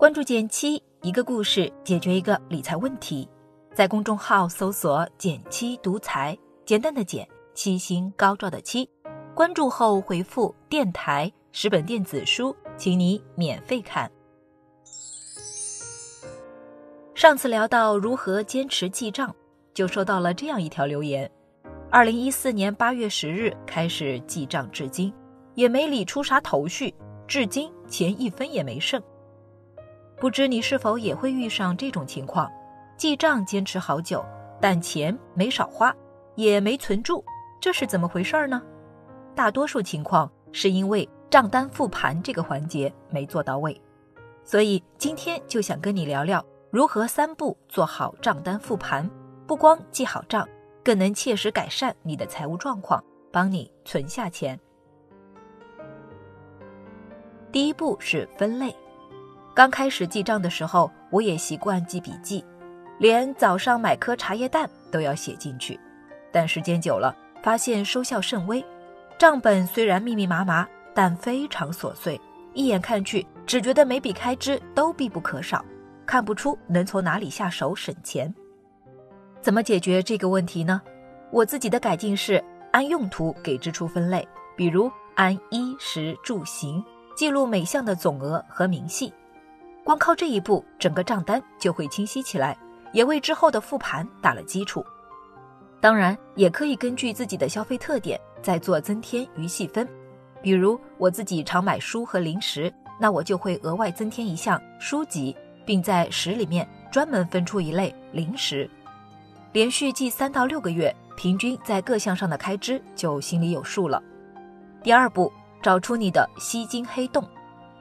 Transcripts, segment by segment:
关注减七，一个故事解决一个理财问题。在公众号搜索“减七独裁，简单的减，七星高照的七。关注后回复“电台”十本电子书，请你免费看。上次聊到如何坚持记账，就收到了这样一条留言：二零一四年八月十日开始记账，至今也没理出啥头绪，至今钱一分也没剩。不知你是否也会遇上这种情况？记账坚持好久，但钱没少花，也没存住，这是怎么回事呢？大多数情况是因为账单复盘这个环节没做到位。所以今天就想跟你聊聊如何三步做好账单复盘，不光记好账，更能切实改善你的财务状况，帮你存下钱。第一步是分类。刚开始记账的时候，我也习惯记笔记，连早上买颗茶叶蛋都要写进去。但时间久了，发现收效甚微。账本虽然密密麻麻，但非常琐碎，一眼看去只觉得每笔开支都必不可少，看不出能从哪里下手省钱。怎么解决这个问题呢？我自己的改进是按用途给支出分类，比如按衣食住行记录每项的总额和明细。光靠这一步，整个账单就会清晰起来，也为之后的复盘打了基础。当然，也可以根据自己的消费特点再做增添与细分。比如我自己常买书和零食，那我就会额外增添一项书籍，并在食里面专门分出一类零食。连续记三到六个月，平均在各项上的开支就心里有数了。第二步，找出你的吸金黑洞。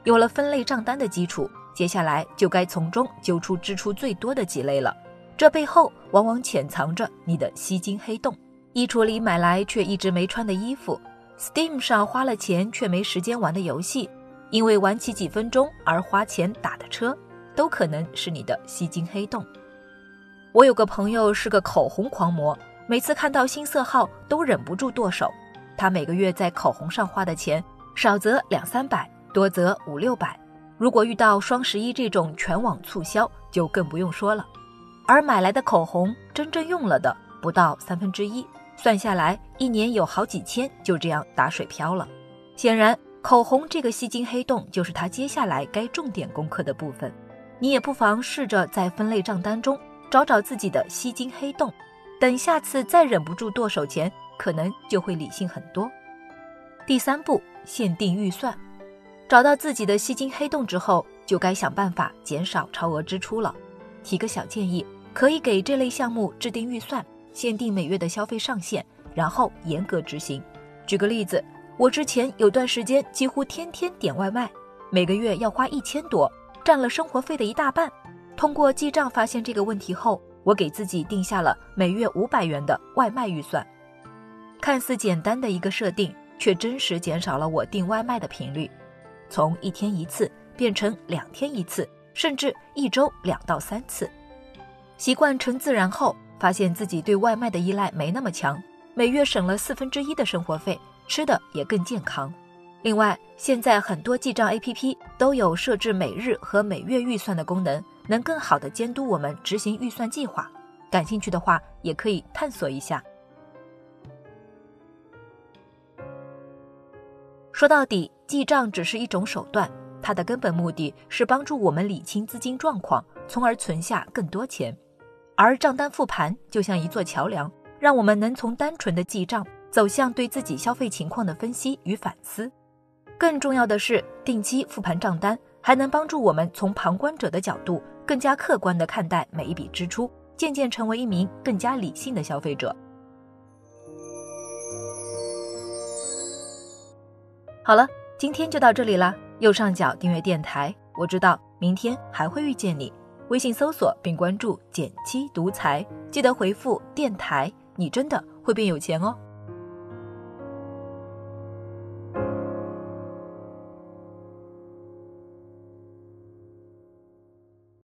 有了分类账单的基础。接下来就该从中揪出支出最多的几类了，这背后往往潜藏着你的吸金黑洞。衣橱里买来却一直没穿的衣服，Steam 上花了钱却没时间玩的游戏，因为玩起几分钟而花钱打的车，都可能是你的吸金黑洞。我有个朋友是个口红狂魔，每次看到新色号都忍不住剁手。他每个月在口红上花的钱，少则两三百，多则五六百。如果遇到双十一这种全网促销，就更不用说了。而买来的口红真正用了的不到三分之一，算下来一年有好几千就这样打水漂了。显然，口红这个吸金黑洞就是他接下来该重点攻克的部分。你也不妨试着在分类账单中找找自己的吸金黑洞，等下次再忍不住剁手前，可能就会理性很多。第三步，限定预算。找到自己的吸金黑洞之后，就该想办法减少超额支出了。提个小建议，可以给这类项目制定预算，限定每月的消费上限，然后严格执行。举个例子，我之前有段时间几乎天天点外卖，每个月要花一千多，占了生活费的一大半。通过记账发现这个问题后，我给自己定下了每月五百元的外卖预算。看似简单的一个设定，却真实减少了我订外卖的频率。从一天一次变成两天一次，甚至一周两到三次，习惯成自然后，发现自己对外卖的依赖没那么强，每月省了四分之一的生活费，吃的也更健康。另外，现在很多记账 APP 都有设置每日和每月预算的功能，能更好的监督我们执行预算计划。感兴趣的话，也可以探索一下。说到底，记账只是一种手段，它的根本目的是帮助我们理清资金状况，从而存下更多钱。而账单复盘就像一座桥梁，让我们能从单纯的记账走向对自己消费情况的分析与反思。更重要的是，定期复盘账单还能帮助我们从旁观者的角度更加客观地看待每一笔支出，渐渐成为一名更加理性的消费者。好了，今天就到这里啦。右上角订阅电台，我知道明天还会遇见你。微信搜索并关注“减七独裁，记得回复“电台”，你真的会变有钱哦。